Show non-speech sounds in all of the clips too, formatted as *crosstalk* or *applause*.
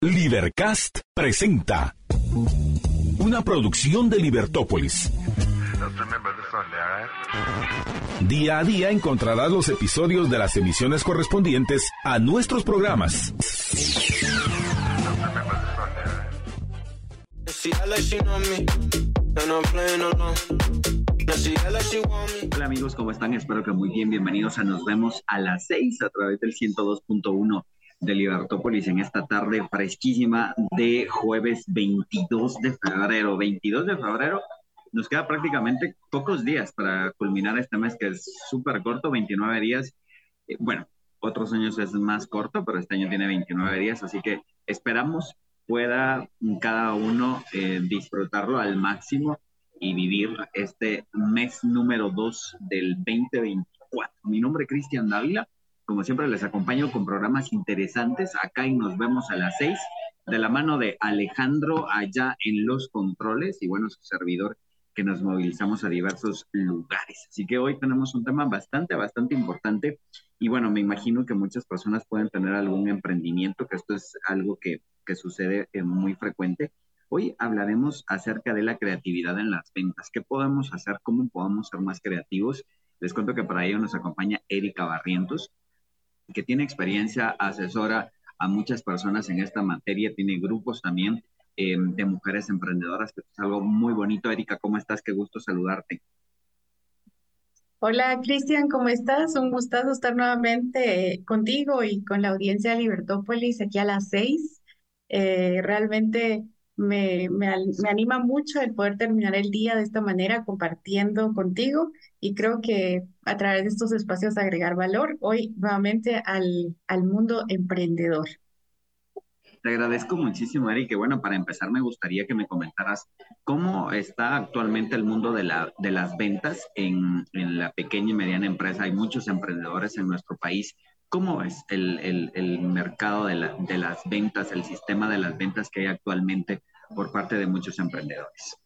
Libercast presenta una producción de Libertópolis. Día a día encontrarás los episodios de las emisiones correspondientes a nuestros programas. Hola amigos, ¿cómo están? Espero que muy bien. Bienvenidos a Nos vemos a las 6 a través del 102.1 de Libertópolis en esta tarde fresquísima de jueves 22 de febrero. 22 de febrero, nos queda prácticamente pocos días para culminar este mes que es súper corto, 29 días. Eh, bueno, otros años es más corto, pero este año tiene 29 días, así que esperamos pueda cada uno eh, disfrutarlo al máximo y vivir este mes número 2 del 2024. Mi nombre es Cristian Dávila como siempre, les acompaño con programas interesantes acá y nos vemos a las seis de la mano de Alejandro allá en los controles y bueno, su servidor que nos movilizamos a diversos lugares. Así que hoy tenemos un tema bastante, bastante importante y bueno, me imagino que muchas personas pueden tener algún emprendimiento, que esto es algo que, que sucede eh, muy frecuente. Hoy hablaremos acerca de la creatividad en las ventas. ¿Qué podemos hacer? ¿Cómo podemos ser más creativos? Les cuento que para ello nos acompaña Erika Barrientos que tiene experiencia, asesora a muchas personas en esta materia, tiene grupos también eh, de mujeres emprendedoras, que es algo muy bonito. Erika, ¿cómo estás? Qué gusto saludarte. Hola Cristian, ¿cómo estás? Un gustazo estar nuevamente contigo y con la audiencia de Libertópolis aquí a las seis. Eh, realmente me, me, anima mucho el poder terminar el día de esta manera compartiendo contigo y creo que a través de estos espacios agregar valor hoy nuevamente al, al mundo emprendedor. Te agradezco muchísimo, Eric. Que bueno, para empezar me gustaría que me comentaras cómo está actualmente el mundo de, la, de las ventas en, en la pequeña y mediana empresa. Hay muchos emprendedores en nuestro país. ¿Cómo es el, el, el mercado de, la, de las ventas, el sistema de las ventas que hay actualmente por parte de muchos emprendedores?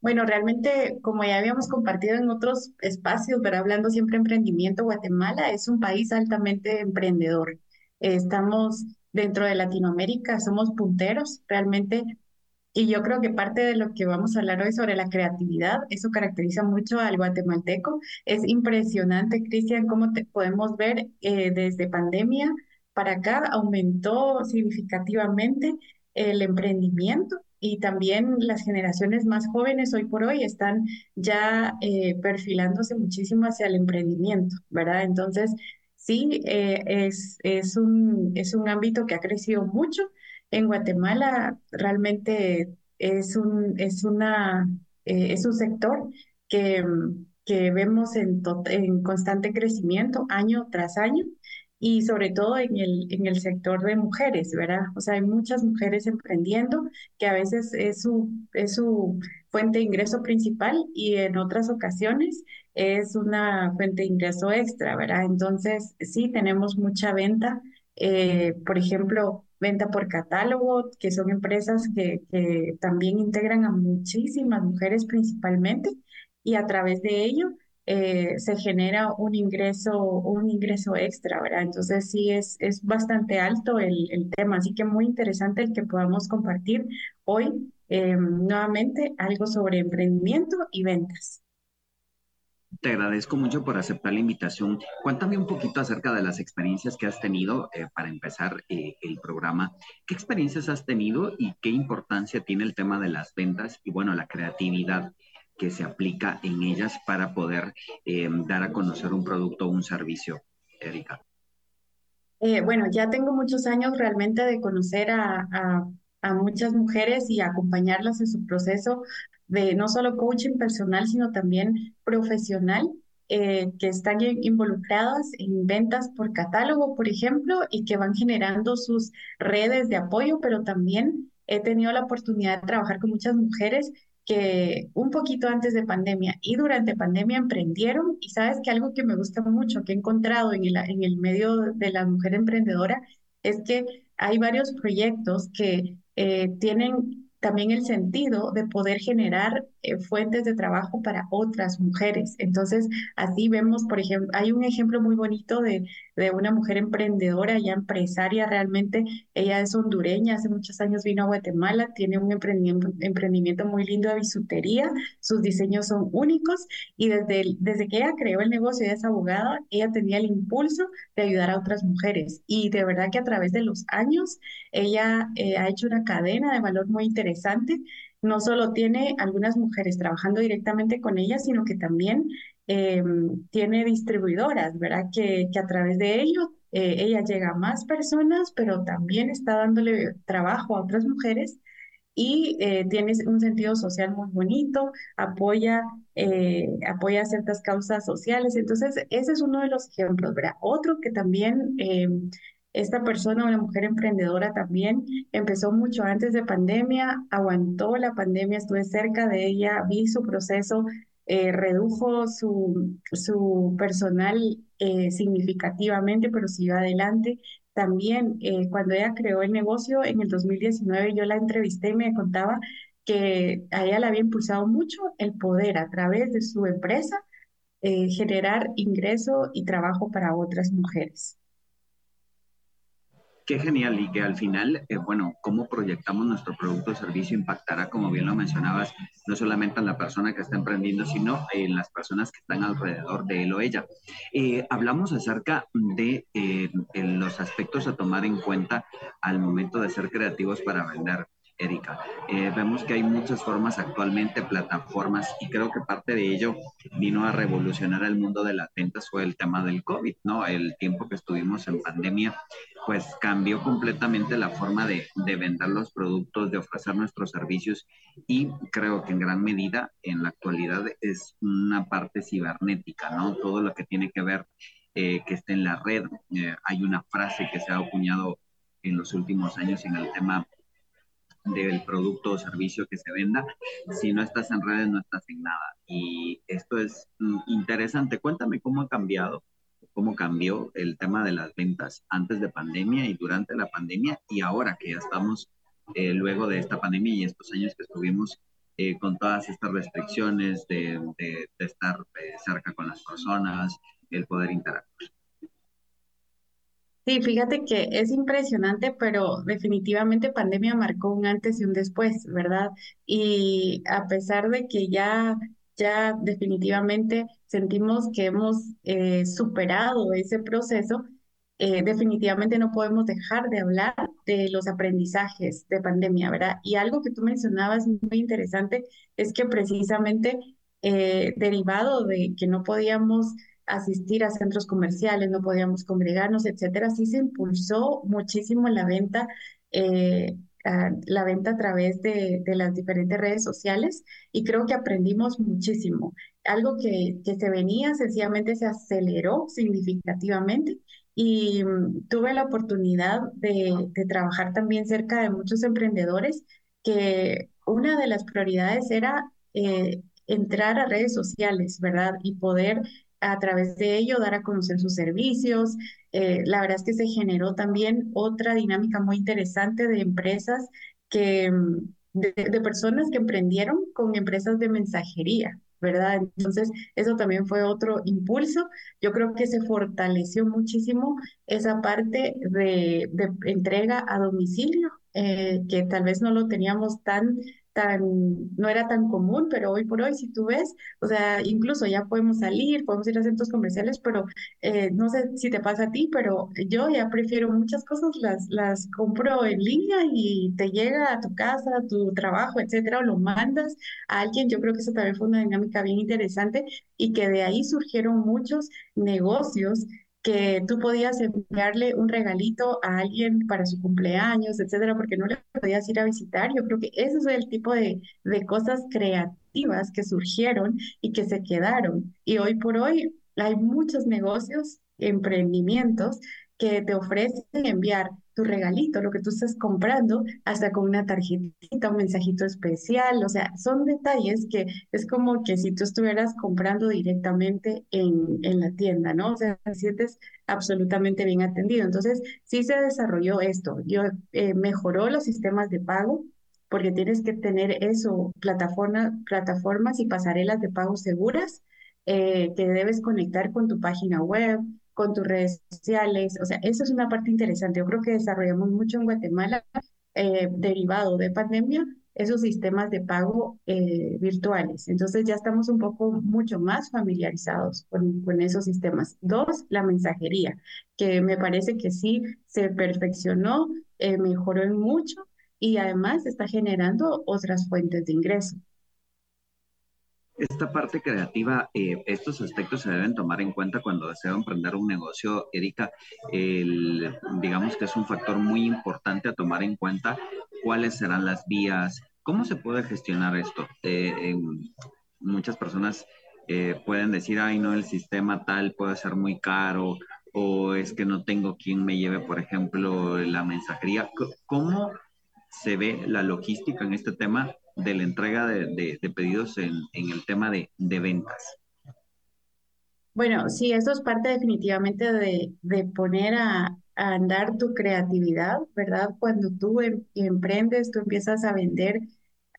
Bueno, realmente, como ya habíamos compartido en otros espacios, pero hablando siempre de emprendimiento, Guatemala es un país altamente emprendedor. Estamos dentro de Latinoamérica, somos punteros realmente, y yo creo que parte de lo que vamos a hablar hoy sobre la creatividad, eso caracteriza mucho al guatemalteco. Es impresionante, Cristian, cómo te podemos ver eh, desde pandemia para acá, aumentó significativamente el emprendimiento y también las generaciones más jóvenes hoy por hoy están ya eh, perfilándose muchísimo hacia el emprendimiento, ¿verdad? Entonces, sí, eh, es, es, un, es un ámbito que ha crecido mucho. En Guatemala realmente es un, es una, eh, es un sector que, que vemos en, en constante crecimiento año tras año y sobre todo en el, en el sector de mujeres, ¿verdad? O sea, hay muchas mujeres emprendiendo que a veces es su, es su fuente de ingreso principal y en otras ocasiones es una fuente de ingreso extra, ¿verdad? Entonces, sí, tenemos mucha venta, eh, por ejemplo, venta por catálogo, que son empresas que, también integran a muchísimas mujeres principalmente y a través de ello eh, se genera un ingreso, un ingreso extra, ¿verdad? Entonces sí es, es bastante alto el, tema, así que muy interesante el que podamos compartir hoy eh, nuevamente algo sobre emprendimiento y ventas. Te agradezco mucho por aceptar la invitación. Cuéntame un poquito acerca de las experiencias que has tenido eh, para empezar el programa. ¿Qué experiencias has tenido y qué importancia tiene el tema de las ventas y, bueno, la creatividad que se aplica en ellas para poder eh, dar a conocer un producto o un servicio, Erika? Eh, bueno, ya tengo muchos años realmente de conocer a, muchas mujeres y acompañarlas en su proceso de no solo coaching personal, sino también profesional, eh, que están involucradas en ventas por catálogo, por ejemplo, y que van generando sus redes de apoyo, pero también he tenido la oportunidad de trabajar con muchas mujeres que un poquito antes de pandemia y durante pandemia emprendieron. Y sabes que algo que me gusta mucho que he encontrado en el, en el medio de la mujer emprendedora es que hay varios proyectos que eh, tienen también el sentido de poder generar eh, fuentes de trabajo para otras mujeres. Entonces, así vemos, por ejemplo, hay un ejemplo muy bonito de, de una mujer emprendedora, ya empresaria realmente. Ella es hondureña, hace muchos años vino a Guatemala, tiene un emprendimiento, muy lindo de bisutería, sus diseños son únicos y desde, desde que ella creó el negocio, ella es abogada, ella tenía el impulso de ayudar a otras mujeres y de verdad que a través de los años ella eh, ha hecho una cadena de valor muy interesante. No solo tiene algunas mujeres trabajando directamente con ella, sino que también em, tiene distribuidoras, ¿verdad? Que, a través de ello eh, ella llega a más personas, pero también está dándole trabajo a otras mujeres y eh, tiene un sentido social muy bonito, apoya, eh, apoya ciertas causas sociales. Entonces, ese es uno de los ejemplos, ¿verdad? Otro que también esta persona, una mujer emprendedora también, empezó mucho antes de pandemia, aguantó la pandemia, estuve cerca de ella, vi su proceso, eh, redujo su, su personal eh, significativamente, pero siguió adelante. También eh, cuando ella creó el negocio en el 2019, yo la entrevisté y me contaba que a ella le había impulsado mucho el poder a través de su empresa generar ingreso y trabajo para otras mujeres. Qué genial y que al final, eh, bueno, cómo proyectamos nuestro producto o servicio impactará, como bien lo mencionabas, no solamente en la persona que está emprendiendo, sino en las personas que están alrededor de él o ella. Eh, hablamos acerca de eh, los aspectos a tomar en cuenta al momento de ser creativos para vender. Erika. Eh, vemos que hay muchas formas actualmente, plataformas, y creo que parte de ello vino a revolucionar el mundo de las ventas fue el tema del COVID, ¿no? El tiempo que estuvimos en pandemia, pues cambió completamente la forma de, de vender los productos, de ofrecer nuestros servicios, y creo que en gran medida en la actualidad es una parte cibernética, ¿no? Todo lo que tiene que ver eh, que esté en la red. Eh, hay una frase que se ha acuñado en los últimos años en el tema del producto o servicio que se venda. Si no estás en redes, no estás en nada. Y esto es mm, interesante. Cuéntame cómo ha cambiado, cómo cambió el tema de las ventas antes de pandemia y durante la pandemia y ahora que ya estamos eh, luego de esta pandemia y estos años que estuvimos eh, con todas estas restricciones de, estar eh, cerca con las personas, el poder interactuar. Sí, fíjate que es impresionante, pero definitivamente pandemia marcó un antes y un después, ¿verdad? Y a pesar de que ya, ya definitivamente sentimos que hemos eh, superado ese proceso, eh, definitivamente no podemos dejar de hablar de los aprendizajes de pandemia, ¿verdad? Y algo que tú mencionabas muy interesante es que precisamente eh, derivado de que no podíamos asistir a centros comerciales, no podíamos congregarnos, etcétera, sí se impulsó muchísimo la venta, eh, la venta a través de, las diferentes redes sociales y creo que aprendimos muchísimo. Algo que, que se venía sencillamente se aceleró significativamente y mm, tuve la oportunidad de, de trabajar también cerca de muchos emprendedores que una de las prioridades era eh, entrar a redes sociales, ¿verdad? Y poder a través de ello dar a conocer sus servicios. Eh, la verdad es que se generó también otra dinámica muy interesante de empresas que, mm, de, personas que emprendieron con empresas de mensajería, ¿verdad? Entonces, eso también fue otro impulso. Yo creo que se fortaleció muchísimo esa parte de, entrega a domicilio, eh, que tal vez no lo teníamos tan tan, no era tan común, pero hoy por hoy, si tú ves, o sea, incluso ya podemos salir, podemos ir a centros comerciales, pero eh, no sé si te pasa a ti, pero yo ya prefiero muchas cosas, las, las compro en línea y te llega a tu casa, tu trabajo, etcétera, o lo mandas a alguien. Yo creo que eso también fue una dinámica bien interesante y que de ahí surgieron muchos negocios que tú podías enviarle un regalito a alguien para su cumpleaños, etcétera, porque no le podías ir a visitar. Yo creo que ese es el tipo de, de cosas creativas que surgieron y que se quedaron. Y hoy por hoy hay muchos negocios, emprendimientos que te ofrecen enviar tu regalito, lo que tú estás comprando, hasta con una tarjetita, un mensajito especial, o sea, son detalles que es como que si tú estuvieras comprando directamente en, en la tienda, ¿no? O sea, te sientes absolutamente bien atendido. Entonces, sí se desarrolló esto, yo eh, mejoró los sistemas de pago, porque tienes que tener eso, plataforma, plataformas y pasarelas de pago seguras eh, que debes conectar con tu página web, con tus redes sociales. O sea, eso es una parte interesante. Yo creo que desarrollamos mucho en Guatemala eh, derivado de pandemia esos sistemas de pago eh, virtuales. Entonces ya estamos un poco mucho más familiarizados con, esos sistemas. Dos, la mensajería, que me parece que sí se perfeccionó, eh, mejoró mucho y además está generando otras fuentes de ingreso. Esta parte creativa, eh, estos aspectos se deben tomar en cuenta cuando deseo emprender un negocio, Erika. El, digamos que es un factor muy importante a tomar en cuenta cuáles serán las vías, cómo se puede gestionar esto. Eh, muchas personas eh, pueden decir, ay, no, el sistema tal puede ser muy caro o es que no tengo quien me lleve, por ejemplo, la mensajería. ¿Cómo se ve la logística en este tema de la entrega de, pedidos en, el tema de, ventas? Bueno, sí, eso es parte definitivamente de, poner a, andar tu creatividad, ¿verdad? Cuando tú em, emprendes, tú empiezas a vender,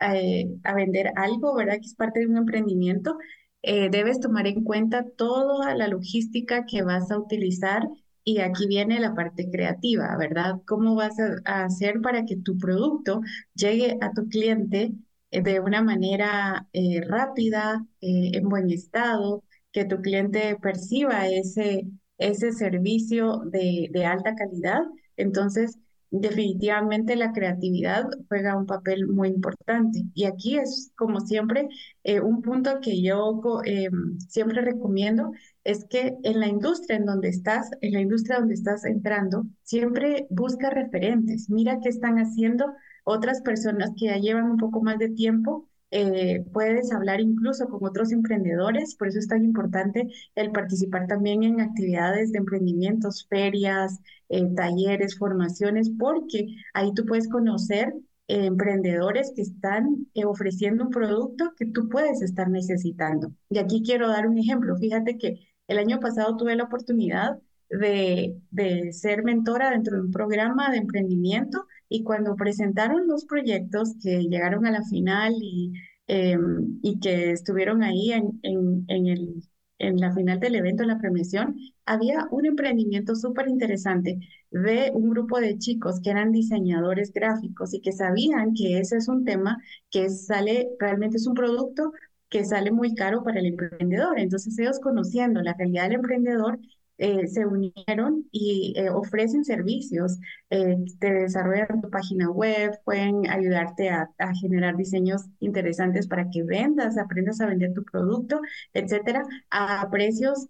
eh, a vender algo, ¿verdad? Que es parte de un emprendimiento. Eh, debes tomar en cuenta toda la logística que vas a utilizar y aquí viene la parte creativa, ¿verdad? ¿Cómo vas a, hacer para que tu producto llegue a tu cliente eh, de una manera rápida, en buen estado, que tu cliente perciba ese, ese servicio de, de alta calidad. Entonces, definitivamente la creatividad juega un papel muy importante. Y aquí es, como siempre, eh, un punto que yo eh, siempre recomiendo, es que en la industria en donde estás, en la industria donde estás entrando, siempre busca referentes. Mira qué están haciendo otras personas que ya llevan un poco más de tiempo eh, puedes hablar incluso con otros emprendedores, por eso es tan importante el participar también en actividades de emprendimientos, ferias, eh, talleres, formaciones, porque ahí tú puedes conocer eh, emprendedores que están ofreciendo un producto que tú puedes estar necesitando. Y aquí quiero dar un ejemplo. Fíjate que el año pasado tuve la oportunidad de, de ser mentora dentro de un programa de emprendimiento y cuando presentaron los proyectos que llegaron a la final y, em, y que estuvieron ahí en, en, en, el, en la final del evento, en la premiación, había un emprendimiento súper interesante de un grupo de chicos que eran diseñadores gráficos y que sabían que ese es un tema que sale, realmente es un producto que sale muy caro para el emprendedor. Entonces ellos conociendo la realidad del emprendedor eh, se unieron y eh, ofrecen servicios, eh, te desarrollan tu página web, pueden ayudarte a, generar diseños interesantes para que vendas, aprendas a vender tu producto, etcétera, a precios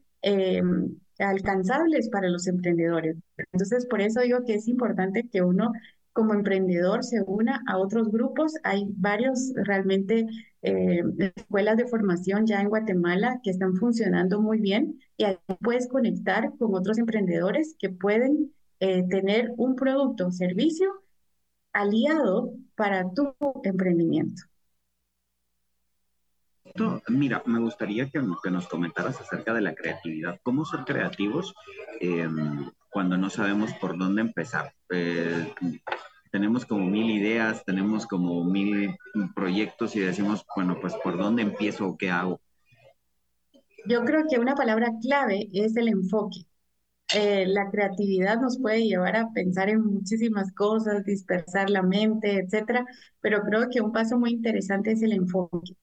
alcanzables para los emprendedores. Entonces, por eso digo que es importante que uno como emprendedor se una a otros grupos. Hay varios realmente eh, escuelas de formación ya en Guatemala que están funcionando muy bien y ahí puedes conectar con otros emprendedores que pueden eh, tener un producto o servicio aliado para tu emprendimiento. Mira, me gustaría que, nos comentaras acerca de la creatividad. ¿Cómo ser creativos em, cuando no sabemos por dónde empezar? Eh, tenemos como mil ideas, tenemos como mil proyectos y decimos, bueno, pues por dónde empiezo o qué hago. Yo creo que una palabra clave es el enfoque. Eh, la creatividad nos puede llevar a pensar en muchísimas cosas, dispersar la mente, etcétera, pero creo que un paso muy interesante es el enfoque.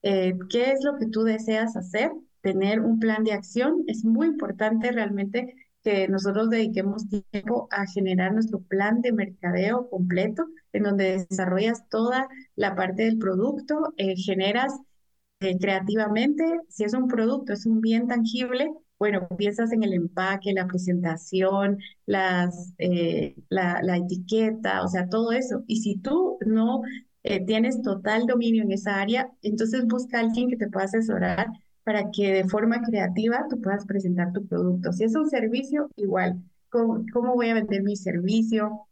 Eh, ¿Qué es lo que tú deseas hacer? Tener un plan de acción es muy importante realmente que nosotros dediquemos tiempo a generar nuestro plan de mercadeo completo, en donde desarrollas toda la parte del producto, eh, generas eh, creativamente, si es un producto, es un bien tangible, bueno, piensas en el empaque, la presentación, las, eh, la, la, etiqueta, o sea, todo eso. Y si tú no tienes total dominio en esa área, entonces busca a alguien que te pueda asesorar para que de forma creativa tú puedas presentar tu producto. Si es un servicio, igual, ¿cómo, cómo voy a vender mi servicio?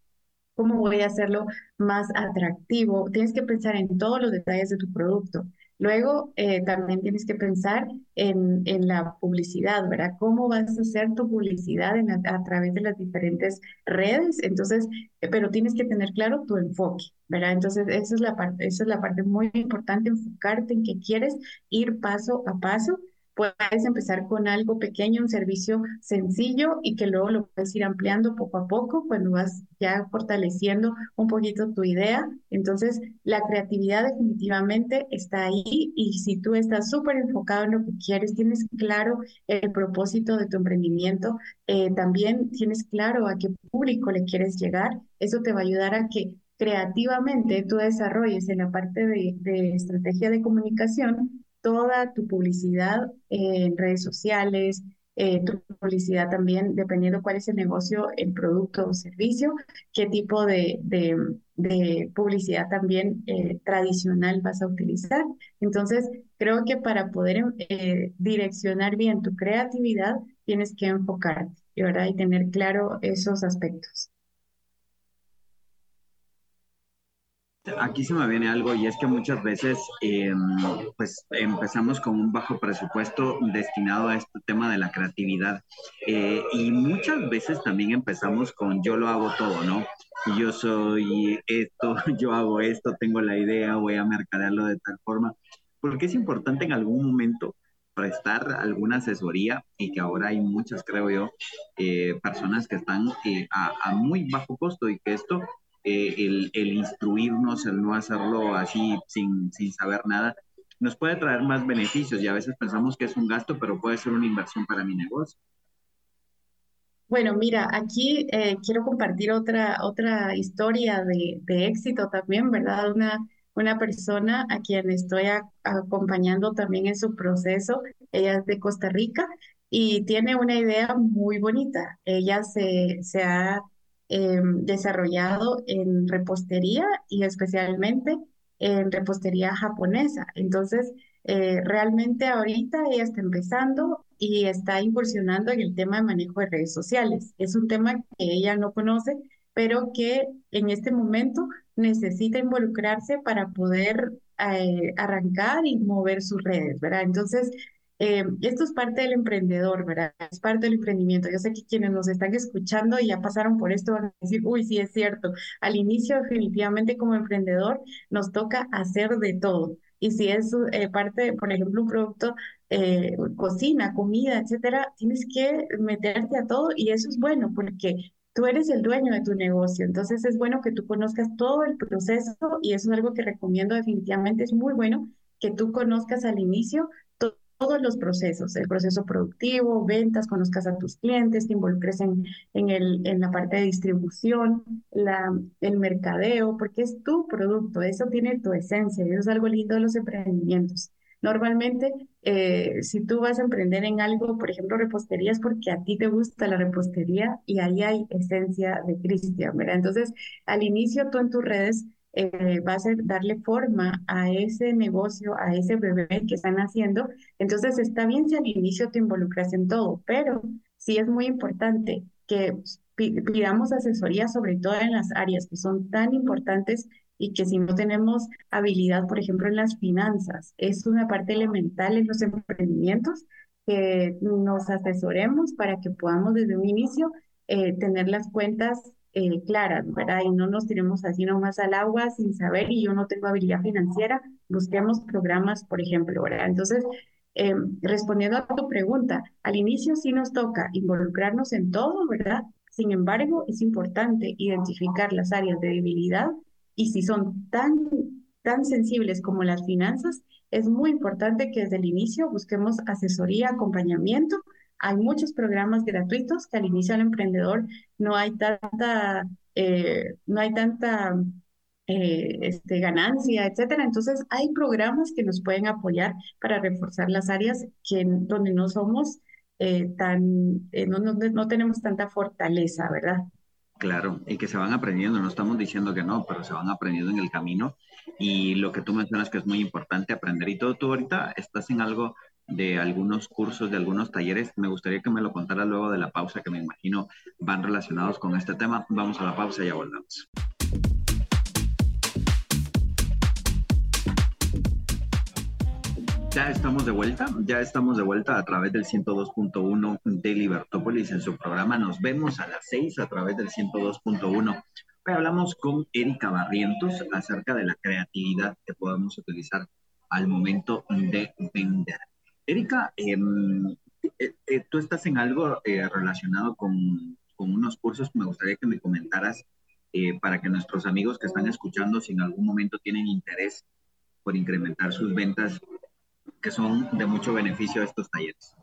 ¿Cómo voy a hacerlo más atractivo? Tienes que pensar en todos los detalles de tu producto. Luego, eh, también tienes que pensar en, en, la publicidad, ¿verdad? ¿Cómo vas a hacer tu publicidad a, través de las diferentes redes? Entonces, eh, pero tienes que tener claro tu enfoque, ¿verdad? Entonces, esa es la parte, esa es la parte muy importante, enfocarte en que quieres ir paso a paso Puedes empezar con algo pequeño, un servicio sencillo y que luego lo puedes ir ampliando poco a poco cuando vas ya fortaleciendo un poquito tu idea. Entonces, la creatividad definitivamente está ahí y si tú estás súper enfocado en lo que quieres, tienes claro el propósito de tu emprendimiento, eh, también tienes claro a qué público le quieres llegar, eso te va a ayudar a que creativamente tú desarrolles en la parte de, de estrategia de comunicación toda tu publicidad en redes sociales, eh, tu publicidad también, dependiendo cuál es el negocio, el producto o servicio, qué tipo de, de, publicidad también eh, tradicional vas a utilizar. Entonces, creo que para poder eh, direccionar bien tu creatividad, tienes que enfocarte ¿verdad? y tener claro esos aspectos. Aquí se me viene algo y es que muchas veces em, pues empezamos con un bajo presupuesto destinado a este tema de la creatividad eh, y muchas veces también empezamos con yo lo hago todo, ¿no? Yo soy esto, *laughs* yo hago esto, tengo la idea, voy a mercadearlo de tal forma, porque es importante en algún momento prestar alguna asesoría y que ahora hay muchas, creo yo, eh, personas que están eh, a, a muy bajo costo y que esto eh, el, instruirnos, el no hacerlo así sin, sin saber nada, nos puede traer más beneficios y a veces pensamos que es un gasto, pero puede ser una inversión para mi negocio. Bueno, mira, aquí eh, quiero compartir otra, otra historia de, de, éxito también, ¿verdad? Una, una persona a quien estoy acompañando también en su proceso. Ella es de Costa Rica y tiene una idea muy bonita. Ella se, se ha eh, desarrollado en repostería y especialmente en repostería japonesa. Entonces, eh, realmente ahorita ella está empezando y está incursionando en el tema de manejo de redes sociales. Es un tema que ella no conoce, pero que en este momento necesita involucrarse para poder eh, arrancar y mover sus redes, ¿verdad? Entonces, eh, esto es parte del emprendedor, ¿verdad? Es parte del emprendimiento. Yo sé que quienes nos están escuchando y ya pasaron por esto van a decir, uy, sí es cierto. Al inicio, definitivamente como emprendedor, nos toca hacer de todo. Y si es eh, parte, por ejemplo, un producto, eh, cocina, comida, etcétera, tienes que meterte a todo y eso es bueno porque tú eres el dueño de tu negocio. Entonces es bueno que tú conozcas todo el proceso y eso es algo que recomiendo definitivamente. Es muy bueno que tú conozcas al inicio todos los procesos, el proceso productivo, ventas, conozcas a tus clientes, te involucres en, en, el, en la parte de distribución, la, el mercadeo, porque es tu producto, eso tiene tu esencia, eso es algo lindo de los emprendimientos. Normalmente, eh, si tú vas a emprender en algo, por ejemplo, repostería, es porque a ti te gusta la repostería y ahí hay esencia de Cristian, ¿verdad? Entonces, al inicio tú en tus redes eh, va a ser darle forma a ese negocio, a ese bebé que están haciendo. Entonces está bien si al inicio te involucras en todo, pero sí es muy importante que pidamos asesoría sobre todo en las áreas que son tan importantes y que si no tenemos habilidad, por ejemplo, en las finanzas, es una parte elemental en los emprendimientos que nos asesoremos para que podamos desde un inicio eh, tener las cuentas eh, claras, ¿verdad? Y no nos tiremos así nomás al agua sin saber y yo no tengo habilidad financiera, busquemos programas, por ejemplo, ¿verdad? Entonces, eh, respondiendo a tu pregunta, al inicio sí nos toca involucrarnos en todo, ¿verdad? Sin embargo, es importante identificar las áreas de debilidad y si son tan, tan sensibles como las finanzas, es muy importante que desde el inicio busquemos asesoría, acompañamiento hay muchos programas gratuitos que al inicio del emprendedor no hay tanta, eh, no hay tanta eh, este, ganancia, etcétera. Entonces, hay programas que nos pueden apoyar para reforzar las áreas que, donde no somos eh, tan, no, no, no tenemos tanta fortaleza, ¿verdad? Claro, y que se van aprendiendo, no estamos diciendo que no, pero se van aprendiendo en el camino. Y lo que tú mencionas que es muy importante aprender y todo, tú ahorita estás en algo de algunos cursos, de algunos talleres. Me gustaría que me lo contara luego de la pausa, que me imagino van relacionados con este tema. Vamos a la pausa y ya volvemos. Ya estamos de vuelta, ya estamos de vuelta a través del 102.1 de Libertópolis en su programa. Nos vemos a las 6 a través del 102.1. Hoy hablamos con Erika Barrientos acerca de la creatividad que podemos utilizar al momento de vender. Erika, em, eh, eh, tú estás en algo eh, relacionado con, unos cursos me gustaría que me comentaras para que nuestros amigos que están escuchando, si en algún momento tienen interés por incrementar sus ventas, que son de mucho beneficio a estos talleres.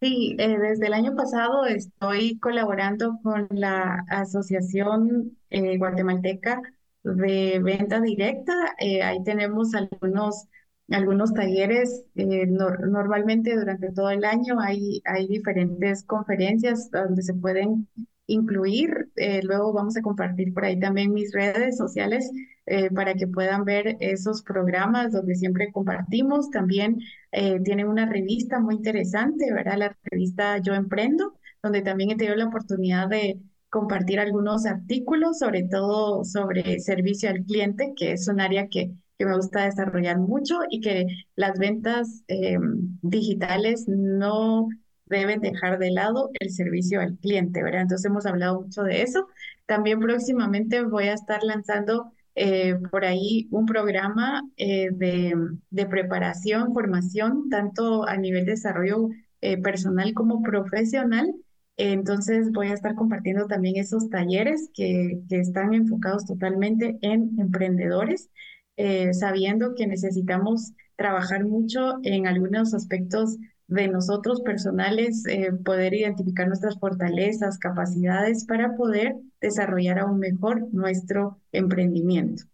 Sí, desde el año pasado estoy colaborando con la Asociación Guatemalteca de Venta Directa. Ahí tenemos algunos, algunos talleres. normalmente durante todo el año hay, hay diferentes conferencias donde se pueden incluir. luego vamos a compartir por ahí también mis redes sociales eh, para que puedan ver esos programas donde siempre compartimos. También eh, tienen una revista muy interesante, ¿verdad? La revista Yo Emprendo, donde también he tenido la oportunidad de compartir algunos artículos, sobre todo sobre servicio al cliente, que es un área que, que me gusta desarrollar mucho y que las ventas eh, digitales no deben dejar de lado el servicio al cliente, ¿verdad? Entonces hemos hablado mucho de eso. También próximamente voy a estar lanzando eh, por ahí un programa eh, de, de, preparación, formación, tanto a nivel de desarrollo personal como profesional. entonces voy a estar compartiendo también esos talleres que, que están enfocados totalmente en emprendedores, sabiendo que necesitamos trabajar mucho en algunos aspectos de nosotros personales, eh, poder identificar nuestras fortalezas, capacidades para poder desarrollar aún mejor nuestro emprendimiento.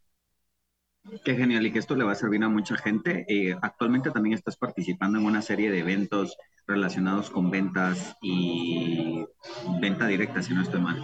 Qué genial y que esto le va a servir a mucha gente. Eh, actualmente también estás participando en una serie de eventos relacionados con ventas y venta directa, si no estoy mal.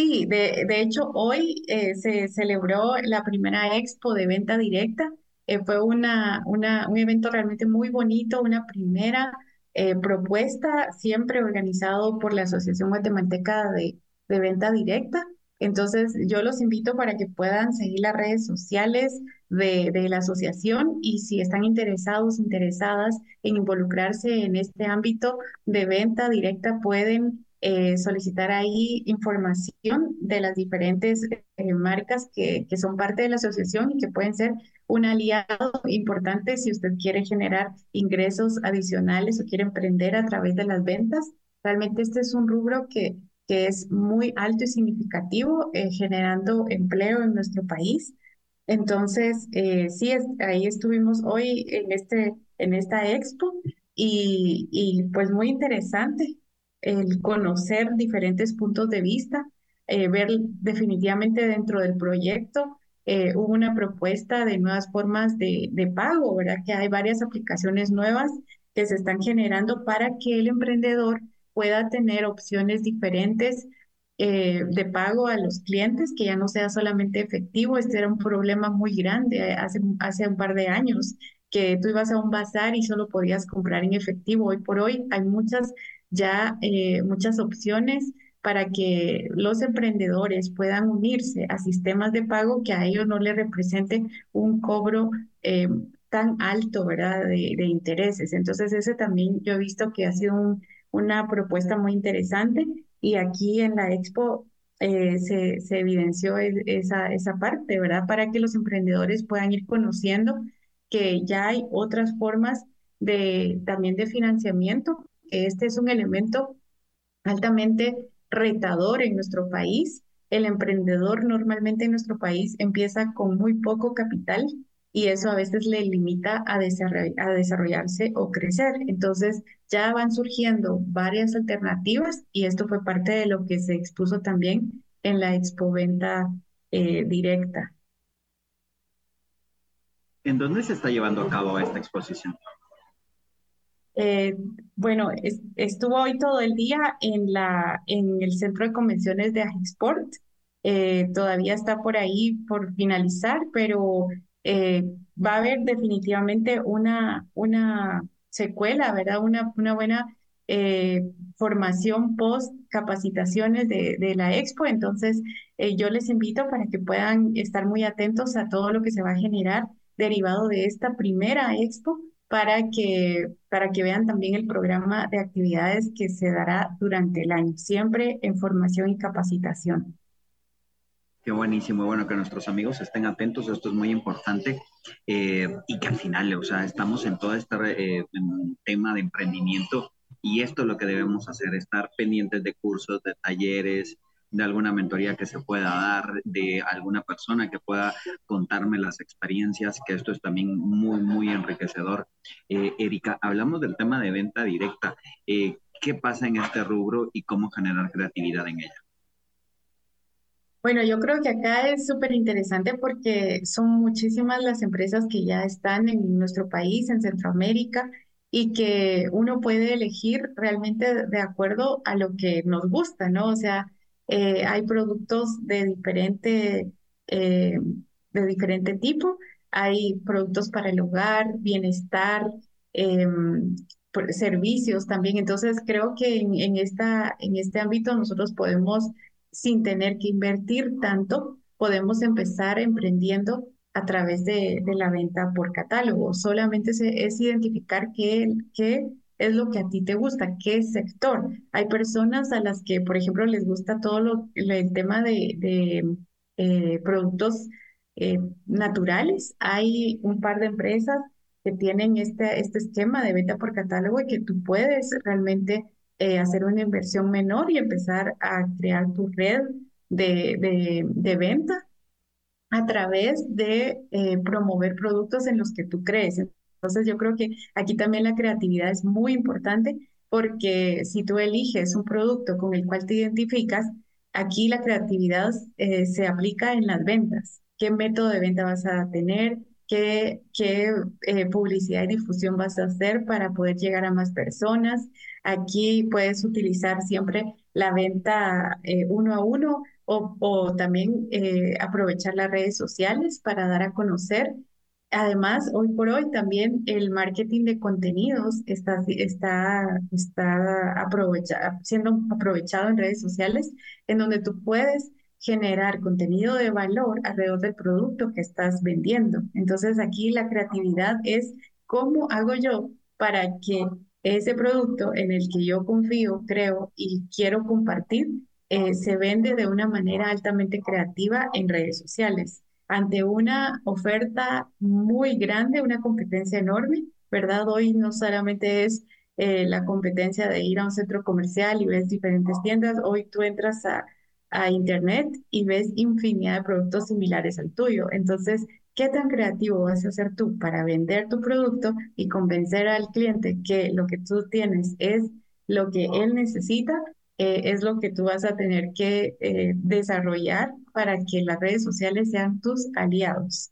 Sí, de, de hecho hoy eh, se celebró la primera expo de venta directa eh, fue una, una, un evento realmente muy bonito, una primera eh, propuesta, siempre organizado por la Asociación Guatemalteca de, de Venta Directa. Entonces, yo los invito para que puedan seguir las redes sociales de, de, la asociación y si están interesados, interesadas en involucrarse en este ámbito de venta directa, pueden eh, solicitar ahí información de las diferentes eh, marcas que, que, son parte de la asociación y que pueden ser un aliado importante si usted quiere generar ingresos adicionales o quiere emprender a través de las ventas. Realmente este es un rubro que, que es muy alto y significativo, eh, generando empleo en nuestro país. Entonces, sí, ahí estuvimos hoy en, este, en esta expo y, y pues muy interesante el conocer diferentes puntos de vista, eh, ver definitivamente dentro del proyecto eh, hubo una propuesta de nuevas formas de, pago, ¿verdad? Que hay varias aplicaciones nuevas que se están generando para que el emprendedor pueda tener opciones diferentes eh, de pago a los clientes, que ya no sea solamente efectivo. Este era un problema muy grande hace, hace un par de años, que tú ibas a un bazar y solo podías comprar en efectivo. Hoy por hoy hay muchas ya eh, muchas opciones para que los emprendedores puedan unirse a sistemas de pago que a ellos no les represente un cobro eh, tan alto, ¿verdad?, de, intereses. Entonces, ese también yo he visto que ha sido una propuesta muy interesante y aquí en la expo eh, se, se, evidenció esa, esa parte, ¿verdad?, para que los emprendedores puedan ir conociendo que ya hay otras formas de también de financiamiento este es un elemento altamente retador en nuestro país. El emprendedor normalmente en nuestro país empieza con muy poco capital y eso a veces le limita a, desarrollarse o crecer. Entonces ya van surgiendo varias alternativas y esto fue parte de lo que se expuso también en la expoventa eh, directa. ¿En dónde se está llevando a cabo esta exposición? Eh, bueno, estuvo hoy todo el día en, la, en el centro de convenciones de Agexport. Eh, todavía está por ahí por finalizar, pero eh, va a haber definitivamente una, una secuela, ¿verdad? Una, una buena formación post capacitaciones de, de, la expo. Entonces, yo les invito para que puedan estar muy atentos a todo lo que se va a generar derivado de esta primera expo para que, para que vean también el programa de actividades que se dará durante el año, siempre en formación y capacitación. Qué buenísimo, bueno, que nuestros amigos estén atentos, esto es muy importante eh, y que al final, o sea, estamos en todo este eh, tema de emprendimiento y esto es lo que debemos hacer, estar pendientes de cursos, de talleres, de alguna mentoría que se pueda dar, de alguna persona que pueda contarme las experiencias, que esto es también muy, muy enriquecedor. Eh, Erika, hablamos del tema de venta directa. Eh, ¿Qué pasa en este rubro y cómo generar creatividad en ella? Bueno, yo creo que acá es súper interesante porque son muchísimas las empresas que ya están en nuestro país, en Centroamérica, y que uno puede elegir realmente de acuerdo a lo que nos gusta, ¿no? O sea, eh, hay productos de diferente, eh, de diferente tipo, hay productos para el hogar, bienestar, em, servicios también. Entonces, creo que en, esta, en este ámbito nosotros podemos, sin tener que invertir tanto, podemos empezar emprendiendo a través de, la venta por catálogo. Solamente es identificar qué, qué es lo que a ti te gusta, qué sector. Hay personas a las que, por ejemplo, les gusta todo lo, el tema de, eh, productos eh, naturales. Hay un par de empresas que tienen este, este esquema de venta por catálogo y que tú puedes realmente eh, hacer una inversión menor y empezar a crear tu red de, de venta a través de promover productos en los que tú crees. Entonces yo creo que aquí también la creatividad es muy importante porque si tú eliges un producto con el cual te identificas, aquí la creatividad eh, se aplica en las ventas. ¿Qué método de venta vas a tener? ¿Qué, qué eh, publicidad y difusión vas a hacer para poder llegar a más personas? Aquí puedes utilizar siempre la venta eh, uno a uno o, o también aprovechar las redes sociales para dar a conocer Además, hoy por hoy también el marketing de contenidos está, está, está siendo aprovechado en redes sociales, en donde tú puedes generar contenido de valor alrededor del producto que estás vendiendo. Entonces aquí la creatividad es cómo hago yo para que ese producto en el que yo confío, creo y quiero compartir, eh, se vende de una manera altamente creativa en redes sociales ante una oferta muy grande, una competencia enorme, ¿verdad? Hoy no solamente es eh, la competencia de ir a un centro comercial y ves diferentes tiendas, hoy tú entras a, a Internet y ves infinidad de productos similares al tuyo. Entonces, ¿qué tan creativo vas a hacer tú para vender tu producto y convencer al cliente que lo que tú tienes es lo que él necesita eh, es lo que tú vas a tener que eh, desarrollar para que las redes sociales sean tus aliados.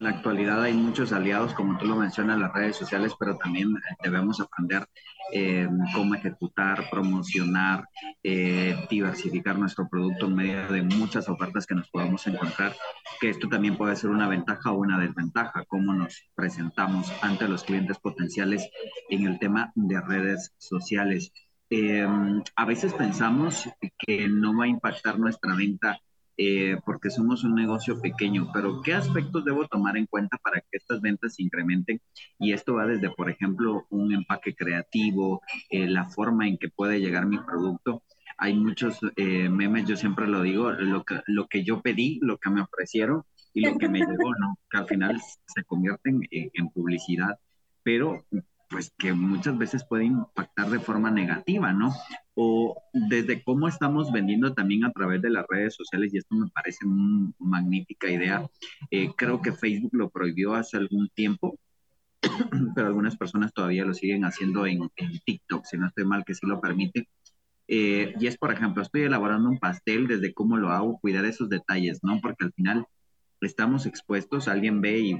En la actualidad hay muchos aliados, como tú lo mencionas, las redes sociales, pero también debemos aprender eh, cómo ejecutar, promocionar, eh, diversificar nuestro producto en medio de muchas ofertas que nos podemos encontrar, que esto también puede ser una ventaja o una desventaja, cómo nos presentamos ante los clientes potenciales en el tema de redes sociales. Eh, a veces pensamos que no va a impactar nuestra venta eh, porque somos un negocio pequeño, pero ¿qué aspectos debo tomar en cuenta para que estas ventas se incrementen? Y esto va desde, por ejemplo, un empaque creativo, eh, la forma en que puede llegar mi producto. Hay muchos eh, memes, yo siempre lo digo, lo que, lo que yo pedí, lo que me ofrecieron y lo que me llegó, ¿no? Que al final se convierten en publicidad, pero pues que muchas veces puede impactar de forma negativa, ¿no? O desde cómo estamos vendiendo también a través de las redes sociales, y esto me parece una magnífica idea. Eh, creo que Facebook lo prohibió hace algún tiempo, *clears throat* pero algunas personas todavía lo siguen haciendo en, TikTok, si no estoy mal, que sí lo permite. Eh, y es, por ejemplo, estoy elaborando un pastel, desde cómo lo hago, cuidar esos detalles, ¿no? Porque al final estamos expuestos, alguien ve y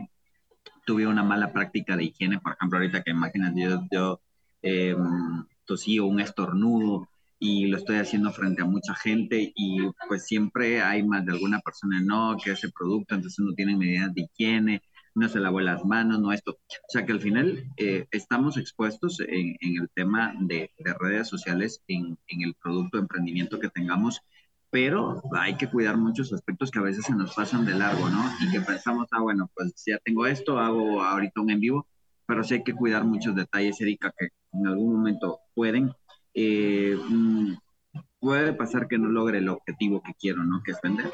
tuve una mala práctica de higiene, por ejemplo, ahorita que imaginas, yo, yo eh, tosí un estornudo y lo estoy haciendo frente a mucha gente y pues siempre hay más de alguna persona, no, que ese producto, entonces no tiene medidas de higiene, no se lavó las manos, no esto. O sea que al final eh, estamos expuestos en, el tema de, redes sociales, en, en, el producto, emprendimiento que tengamos pero hay que cuidar muchos aspectos que a veces se nos pasan de largo, ¿no? Y que pensamos, ah, bueno, pues ya tengo esto, hago ahorita un en vivo, pero sí hay que cuidar muchos detalles, Erika, que en algún momento pueden. Eh, mm, puede pasar que no logre el objetivo que quiero, ¿no? Que es vender.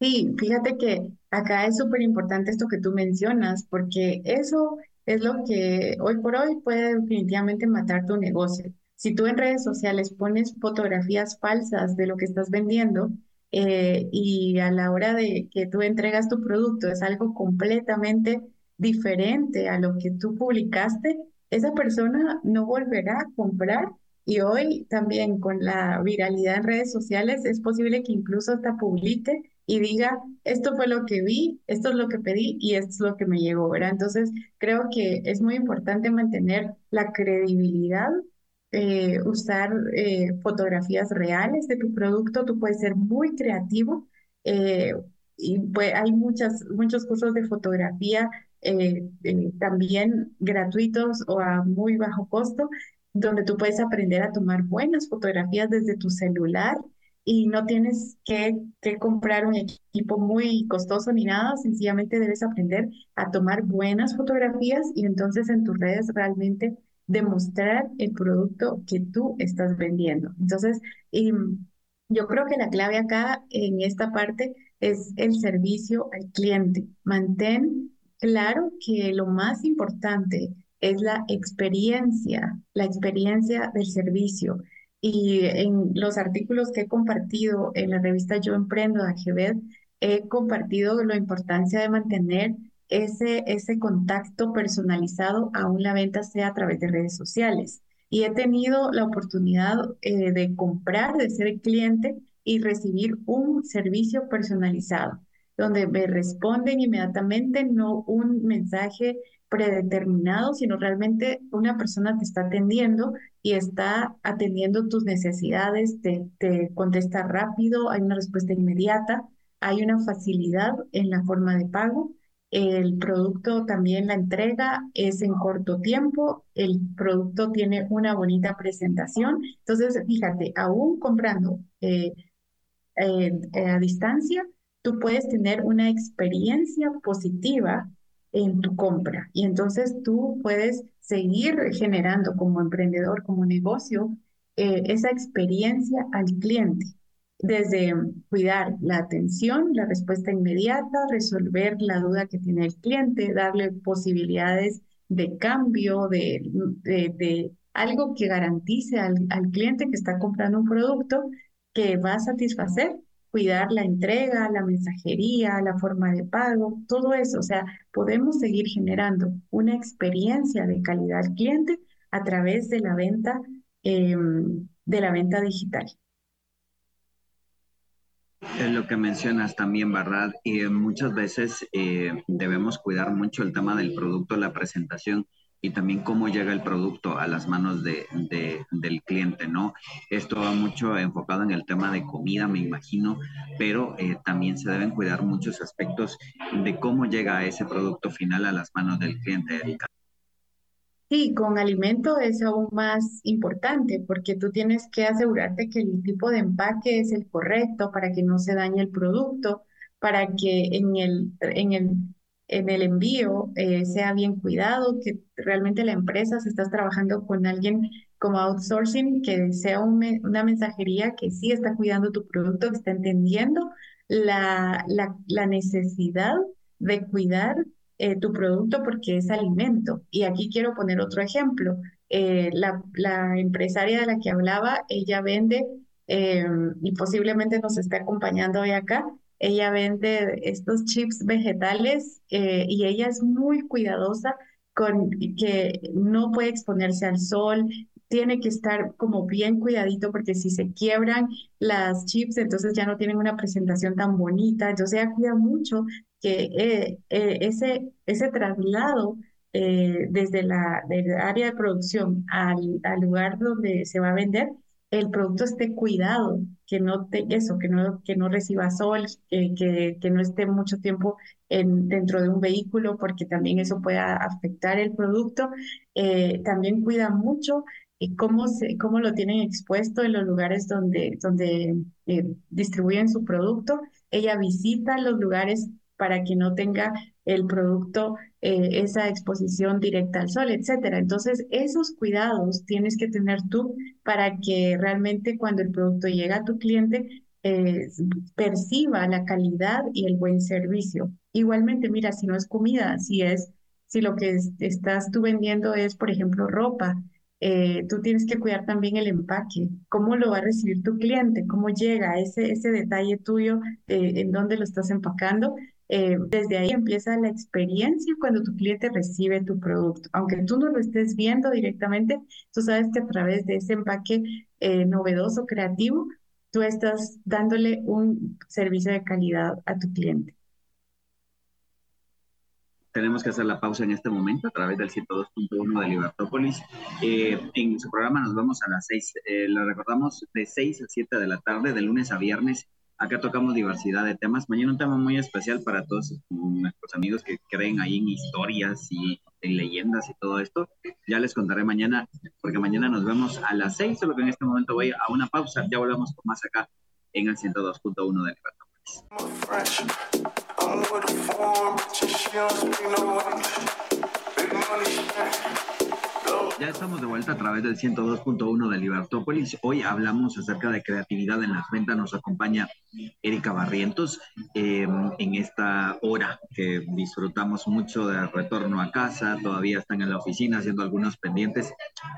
Sí, fíjate que acá es súper importante esto que tú mencionas, porque eso es lo que hoy por hoy puede definitivamente matar tu negocio. Si tú en redes sociales pones fotografías falsas de lo que estás vendiendo eh, y a la hora de que tú entregas tu producto es algo completamente diferente a lo que tú publicaste, esa persona no volverá a comprar y hoy también con la viralidad en redes sociales es posible que incluso hasta publique y diga, esto fue lo que vi, esto es lo que pedí y esto es lo que me llegó, ¿verdad? Entonces, creo que es muy importante mantener la credibilidad, eh, usar eh, fotografías reales de tu producto, tú puedes ser muy creativo eh, y pues, hay muchas, muchos cursos de fotografía también gratuitos o a muy bajo costo, donde tú puedes aprender a tomar buenas fotografías desde tu celular y no tienes que, comprar un equipo muy costoso ni nada, sencillamente debes aprender a tomar buenas fotografías y entonces en tus redes realmente demostrar el producto que tú estás vendiendo. Entonces, y yo creo que la clave acá en esta parte es el servicio al cliente. Mantén claro que lo más importante es la experiencia, la experiencia del servicio. Y en los artículos que he compartido en la revista Yo Emprendo de AGVED, he compartido la importancia de mantener ese, ese contacto personalizado, aún la venta sea a través de redes sociales. Y he tenido la oportunidad eh, de comprar, de ser cliente y recibir un servicio personalizado, donde me responden inmediatamente, no un mensaje predeterminado, sino realmente una persona te está atendiendo y está atendiendo tus necesidades, te, te contesta rápido, hay una respuesta inmediata, hay una facilidad en la forma de pago. El producto también la entrega es en corto tiempo, el producto tiene una bonita presentación. Entonces, fíjate, aún comprando eh, eh, a distancia, tú puedes tener una experiencia positiva en tu compra. Y entonces tú puedes seguir generando como emprendedor, como negocio, eh, esa experiencia al cliente. Desde cuidar la atención, la respuesta inmediata, resolver la duda que tiene el cliente, darle posibilidades de cambio, de, de, algo que garantice al, al cliente que está comprando un producto que va a satisfacer cuidar la entrega, la mensajería, la forma de pago, todo eso. O sea, podemos seguir generando una experiencia de calidad al cliente a través de la venta, em, de la venta digital. Es lo que mencionas también, ¿verdad? Y muchas veces eh, debemos cuidar mucho el tema del producto, la presentación y también cómo llega el producto a las manos de, del cliente, ¿no? Esto va mucho enfocado en el tema de comida, me imagino, pero eh, también se deben cuidar muchos aspectos de cómo llega ese producto final a las manos del cliente, Erika. Sí, con alimento es aún más importante porque tú tienes que asegurarte que el tipo de empaque es el correcto para que no se dañe el producto, para que en el, en el en el envío eh, sea bien cuidado, que realmente la empresa, si estás trabajando con alguien como outsourcing, que sea una mensajería que sí está cuidando tu producto, que está entendiendo la, la, necesidad de cuidar eh, tu producto porque es alimento. Y aquí quiero poner otro ejemplo. Eh, la, la, empresaria de la que hablaba, ella vende y posiblemente nos está acompañando hoy acá, ella vende estos chips vegetales eh, y ella es muy cuidadosa con que no puede exponerse al sol, tiene que estar como bien cuidadito porque si se quiebran las chips, entonces ya no tienen una presentación tan bonita. Entonces ella cuida mucho que eh, eh, ese, ese traslado desde la área de producción al, al lugar donde se va a vender el producto esté cuidado, que no te, eso, que no, que no reciba sol, que, que, no esté mucho tiempo en, dentro de un vehículo, porque también eso puede afectar el producto. Eh, también cuida mucho y cómo, se, cómo lo tienen expuesto en los lugares donde, donde eh, distribuyen su producto. Ella visita los lugares para que no tenga el producto eh, esa exposición directa al sol, etcétera. Entonces, esos cuidados tienes que tener tú para que realmente cuando el producto llega a tu cliente eh, perciba la calidad y el buen servicio. Igualmente, mira, si no es comida, si es, si lo que estás tú vendiendo es, por ejemplo, ropa, eh, tú tienes que cuidar también el empaque, cómo lo va a recibir tu cliente, cómo llega ese, ese detalle tuyo, en dónde lo estás empacando eh, desde ahí empieza la experiencia cuando tu cliente recibe tu producto. Aunque tú no lo estés viendo directamente, tú sabes que a través de ese empaque eh, novedoso, creativo, tú estás dándole un servicio de calidad a tu cliente. Tenemos que hacer la pausa en este momento a través del 102.1 de Libertópolis. Eh, en su programa nos vamos a las 6, lo recordamos de 6 a 7 de la tarde, de lunes a viernes Acá tocamos diversidad de temas. Mañana un tema muy especial para todos nuestros amigos que creen ahí en historias y en leyendas y todo esto. Ya les contaré mañana, porque mañana nos vemos a las 6, solo que en este momento voy a una pausa. Ya volvemos con más acá en el 102.1 de Libertópolis. Ya estamos de vuelta a través del 102.1 de Libertópolis. Hoy hablamos acerca de creatividad en las ventas. Nos acompaña Erika Barrientos em, en esta hora que disfrutamos mucho de retorno a casa. Todavía están en la oficina haciendo algunos pendientes.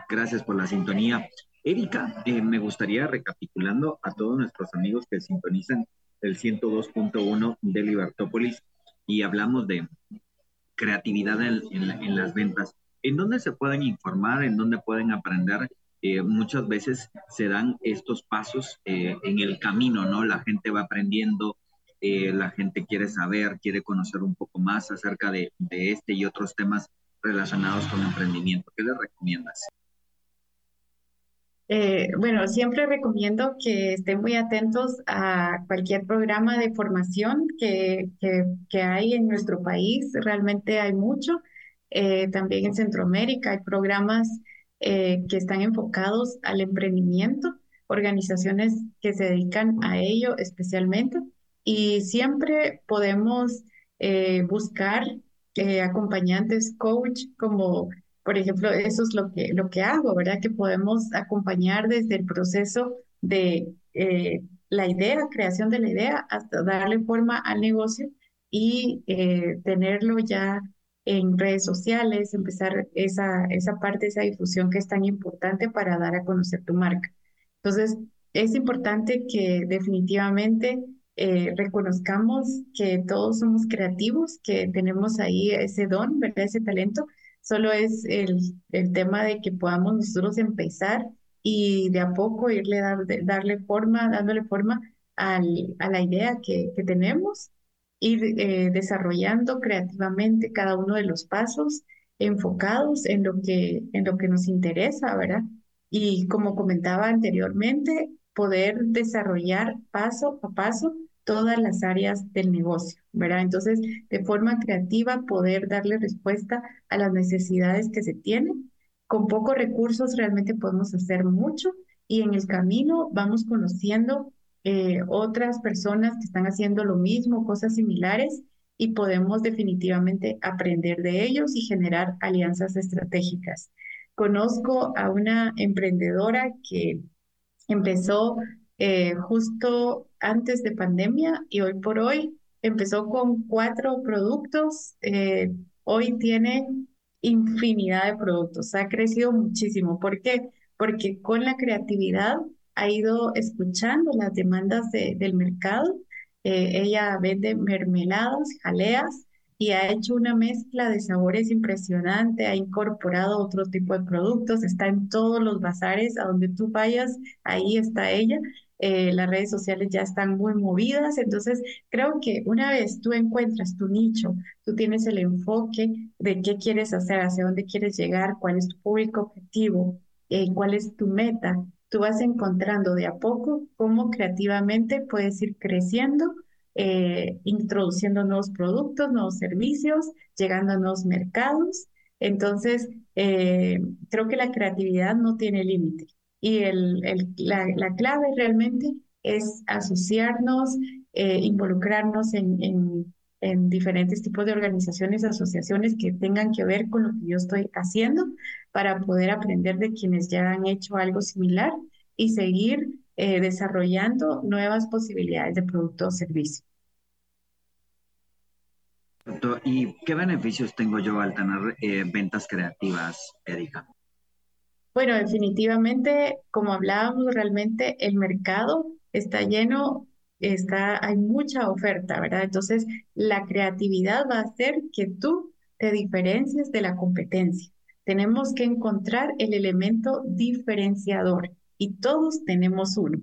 Gracias por la sintonía. Erika, eh, me gustaría recapitulando a todos nuestros amigos que sintonizan el 102.1 de Libertópolis y hablamos de creatividad en las ventas en dónde se pueden informar, en dónde pueden aprender. Eh, muchas veces se dan estos pasos eh, en el camino, ¿no? La gente va aprendiendo, eh, la gente quiere saber, quiere conocer un poco más acerca de, de este y otros temas relacionados con emprendimiento. ¿Qué les recomiendas? bueno, siempre recomiendo que estén muy atentos a cualquier programa de formación que, que, que hay en nuestro país. Realmente hay mucho. Eh, también en Centroamérica hay programas eh, que están enfocados al emprendimiento, organizaciones que se dedican a ello especialmente y siempre podemos eh, buscar acompañantes, coach, como por ejemplo, eso es lo que, lo que hago, ¿verdad? Que podemos acompañar desde el proceso de la idea, creación de la idea, hasta darle forma al negocio y tenerlo ya en redes sociales, empezar esa, esa parte, esa difusión que es tan importante para dar a conocer tu marca. Entonces, es importante que definitivamente eh, reconozcamos que todos somos creativos, que tenemos ahí ese don, ¿verdad? Ese talento. Solo es el, el tema de que podamos nosotros empezar y de a poco irle dar, darle forma, dándole forma al, a la idea que, que tenemos ir eh, desarrollando creativamente cada uno de los pasos enfocados en lo que, en lo que nos interesa, ¿verdad? Y como comentaba anteriormente, poder desarrollar paso a paso todas las áreas del negocio, ¿verdad? Entonces, de forma creativa, poder darle respuesta a las necesidades que se tienen. Con pocos recursos realmente podemos hacer mucho y en el camino vamos conociendo eh, otras personas que están haciendo lo mismo, cosas similares, y podemos definitivamente aprender de ellos y generar alianzas estratégicas. Conozco a una emprendedora que empezó eh, justo antes de pandemia y hoy por hoy empezó con cuatro productos. Eh, hoy tiene infinidad de productos, ha crecido muchísimo. ¿Por qué? Porque con la creatividad ha ido escuchando las demandas del mercado. Eh, ella vende mermeladas, jaleas y ha hecho una mezcla de sabores impresionante, ha incorporado otro tipo de productos, está en todos los bazares, a donde tú vayas, ahí está ella. Eh, las redes sociales ya están muy movidas, entonces creo que una vez tú encuentras tu nicho, tú tienes el enfoque de qué quieres hacer, hacia dónde quieres llegar, cuál es tu público objetivo, eh, cuál es tu meta, tú vas encontrando de a poco cómo creativamente puedes ir creciendo, eh, introduciendo nuevos productos, nuevos servicios, llegando a nuevos mercados. Entonces, eh, creo que la creatividad no tiene límite. Y el, la, la, clave realmente es asociarnos, eh, involucrarnos en, en, diferentes tipos de organizaciones, asociaciones que tengan que ver con lo que yo estoy haciendo para poder aprender de quienes ya han hecho algo similar y seguir eh, desarrollando nuevas posibilidades de producto o servicio. ¿Y qué beneficios tengo yo al tener eh, ventas creativas, Erika? Bueno, definitivamente, como hablábamos, realmente el mercado está lleno, está, hay mucha oferta, ¿verdad? Entonces, la creatividad va a hacer que tú te diferencies de la competencia. Tenemos que encontrar el elemento diferenciador y todos tenemos uno.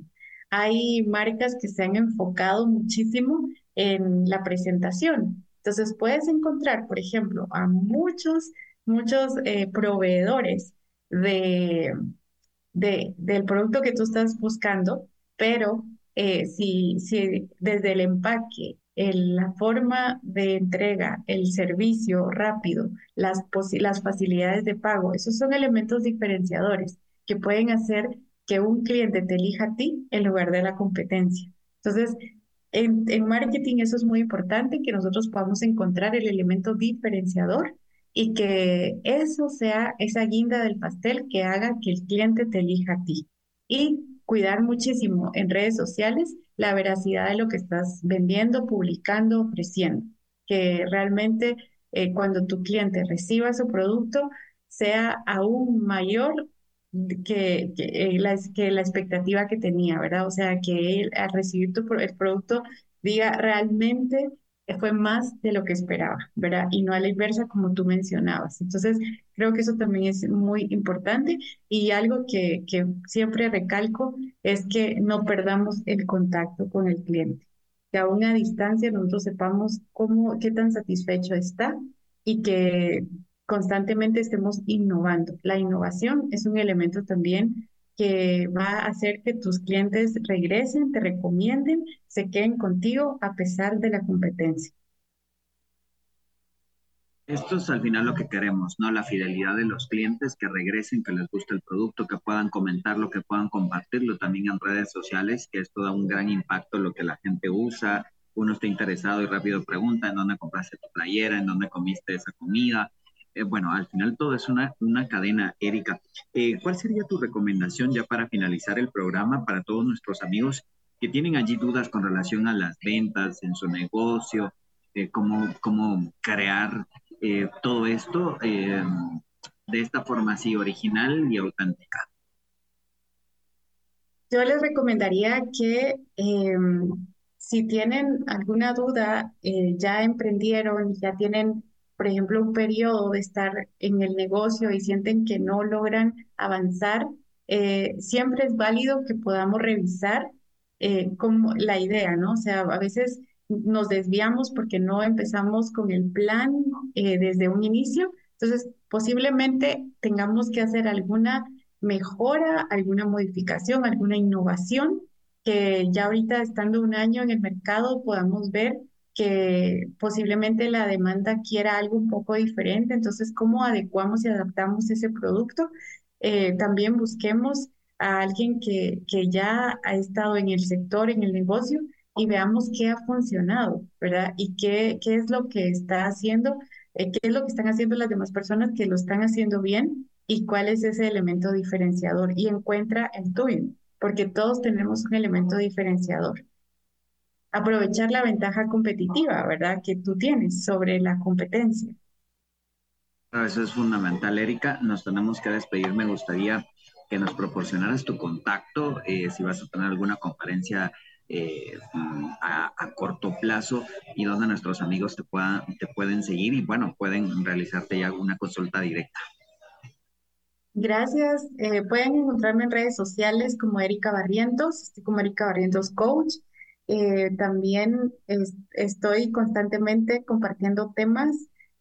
Hay marcas que se han enfocado muchísimo en la presentación, entonces puedes encontrar, por ejemplo, a muchos, muchos eh, proveedores de, de, del producto que tú estás buscando, pero eh, si, si desde el empaque, la forma de entrega, el servicio rápido, las, las facilidades de pago, esos son elementos diferenciadores que pueden hacer que un cliente te elija a ti en lugar de la competencia. Entonces, en, marketing eso es muy importante, que nosotros podamos encontrar el elemento diferenciador y que eso sea esa guinda del pastel que haga que el cliente te elija a ti. Y cuidar muchísimo en redes sociales la veracidad de lo que estás vendiendo, publicando, ofreciendo. Que realmente eh, cuando tu cliente reciba su producto sea aún mayor eh, la, que la expectativa que tenía, ¿verdad? O sea, que él al recibir tu, el producto diga realmente fue más de lo que esperaba, ¿verdad? Y no a la inversa como tú mencionabas. Entonces, creo que eso también es muy importante y algo que, que siempre recalco es que no perdamos el contacto con el cliente, que a una distancia nosotros sepamos cómo, qué tan satisfecho está y que constantemente estemos innovando. La innovación es un elemento también que va a hacer que tus clientes regresen, te recomienden, se queden contigo a pesar de la competencia. Esto es al final lo que queremos, ¿no? La fidelidad de los clientes, que regresen, que les guste el producto, que puedan comentarlo, que puedan compartirlo también en redes sociales, que esto da un gran impacto lo que la gente usa. Uno está interesado y rápido pregunta en dónde compraste tu playera, en dónde comiste esa comida. Eh, bueno, al final todo es una, una cadena, Erika. Eh, ¿Cuál sería tu recomendación ya para finalizar el programa para todos nuestros amigos que tienen allí dudas con relación a las ventas en su negocio, eh, cómo, cómo crear todo esto de esta forma así original y auténtica? Yo les recomendaría que em, si tienen alguna duda, ya emprendieron, ya tienen por ejemplo, un periodo de estar en el negocio y sienten que no logran avanzar, eh, siempre es válido que podamos revisar eh, la idea, ¿no? O sea, a veces nos desviamos porque no empezamos con el plan eh, desde un inicio, entonces posiblemente tengamos que hacer alguna mejora, alguna modificación, alguna innovación que ya ahorita estando un año en el mercado podamos ver que posiblemente la demanda quiera algo un poco diferente, entonces cómo adecuamos y adaptamos ese producto. Eh, también busquemos a alguien que, que ya ha estado en el sector, en el negocio, y veamos qué ha funcionado, ¿verdad? Y qué, qué es lo que está haciendo, eh, qué es lo que están haciendo las demás personas que lo están haciendo bien y cuál es ese elemento diferenciador. Y encuentra el tuyo, porque todos tenemos un elemento diferenciador aprovechar la ventaja competitiva, ¿verdad? Que tú tienes sobre la competencia. Eso es fundamental, Erika. Nos tenemos que despedir. Me gustaría que nos proporcionaras tu contacto, eh, si vas a tener alguna conferencia eh, a, corto plazo y donde nuestros amigos te, puedan, te pueden seguir y, bueno, pueden realizarte ya una consulta directa. Gracias. Eh, pueden encontrarme en redes sociales como Erika Barrientos, estoy como Erika Barrientos Coach. Eh, también estoy constantemente compartiendo temas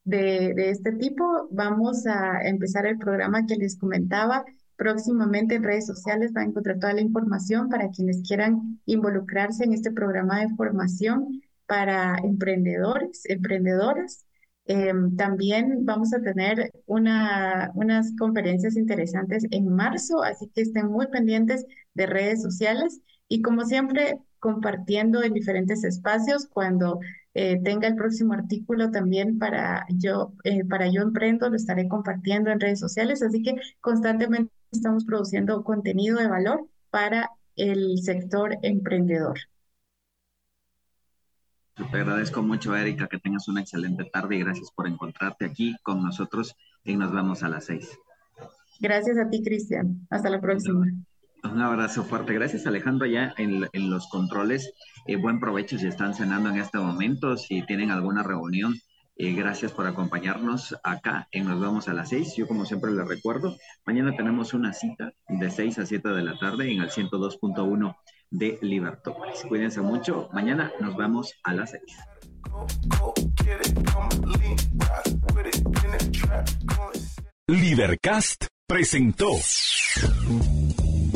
de, este tipo. Vamos a empezar el programa que les comentaba. Próximamente en redes sociales van a encontrar toda la información para quienes quieran involucrarse en este programa de formación para emprendedores, emprendedoras. Em, también vamos a tener una, unas conferencias interesantes en marzo, así que estén muy pendientes de redes sociales y como siempre compartiendo en diferentes espacios cuando eh, tenga el próximo artículo también para yo, eh, para yo emprendo, lo estaré compartiendo en redes sociales, así que constantemente estamos produciendo contenido de valor para el sector emprendedor. Te agradezco mucho, Erika, que tengas una excelente tarde y gracias por encontrarte aquí con nosotros y nos vemos a las seis. Gracias a ti, Cristian. Hasta la próxima. Un abrazo fuerte. Gracias, Alejandro, ya en, los controles. Eh, buen provecho si están cenando en este momento, si tienen alguna reunión. Eh, gracias por acompañarnos acá en Nos vemos a las seis. Yo, como siempre, les recuerdo, mañana tenemos una cita de seis a siete de la tarde en el 102.1 de Libertópolis. Cuídense mucho. Mañana nos vemos a las 6. Libercast presentó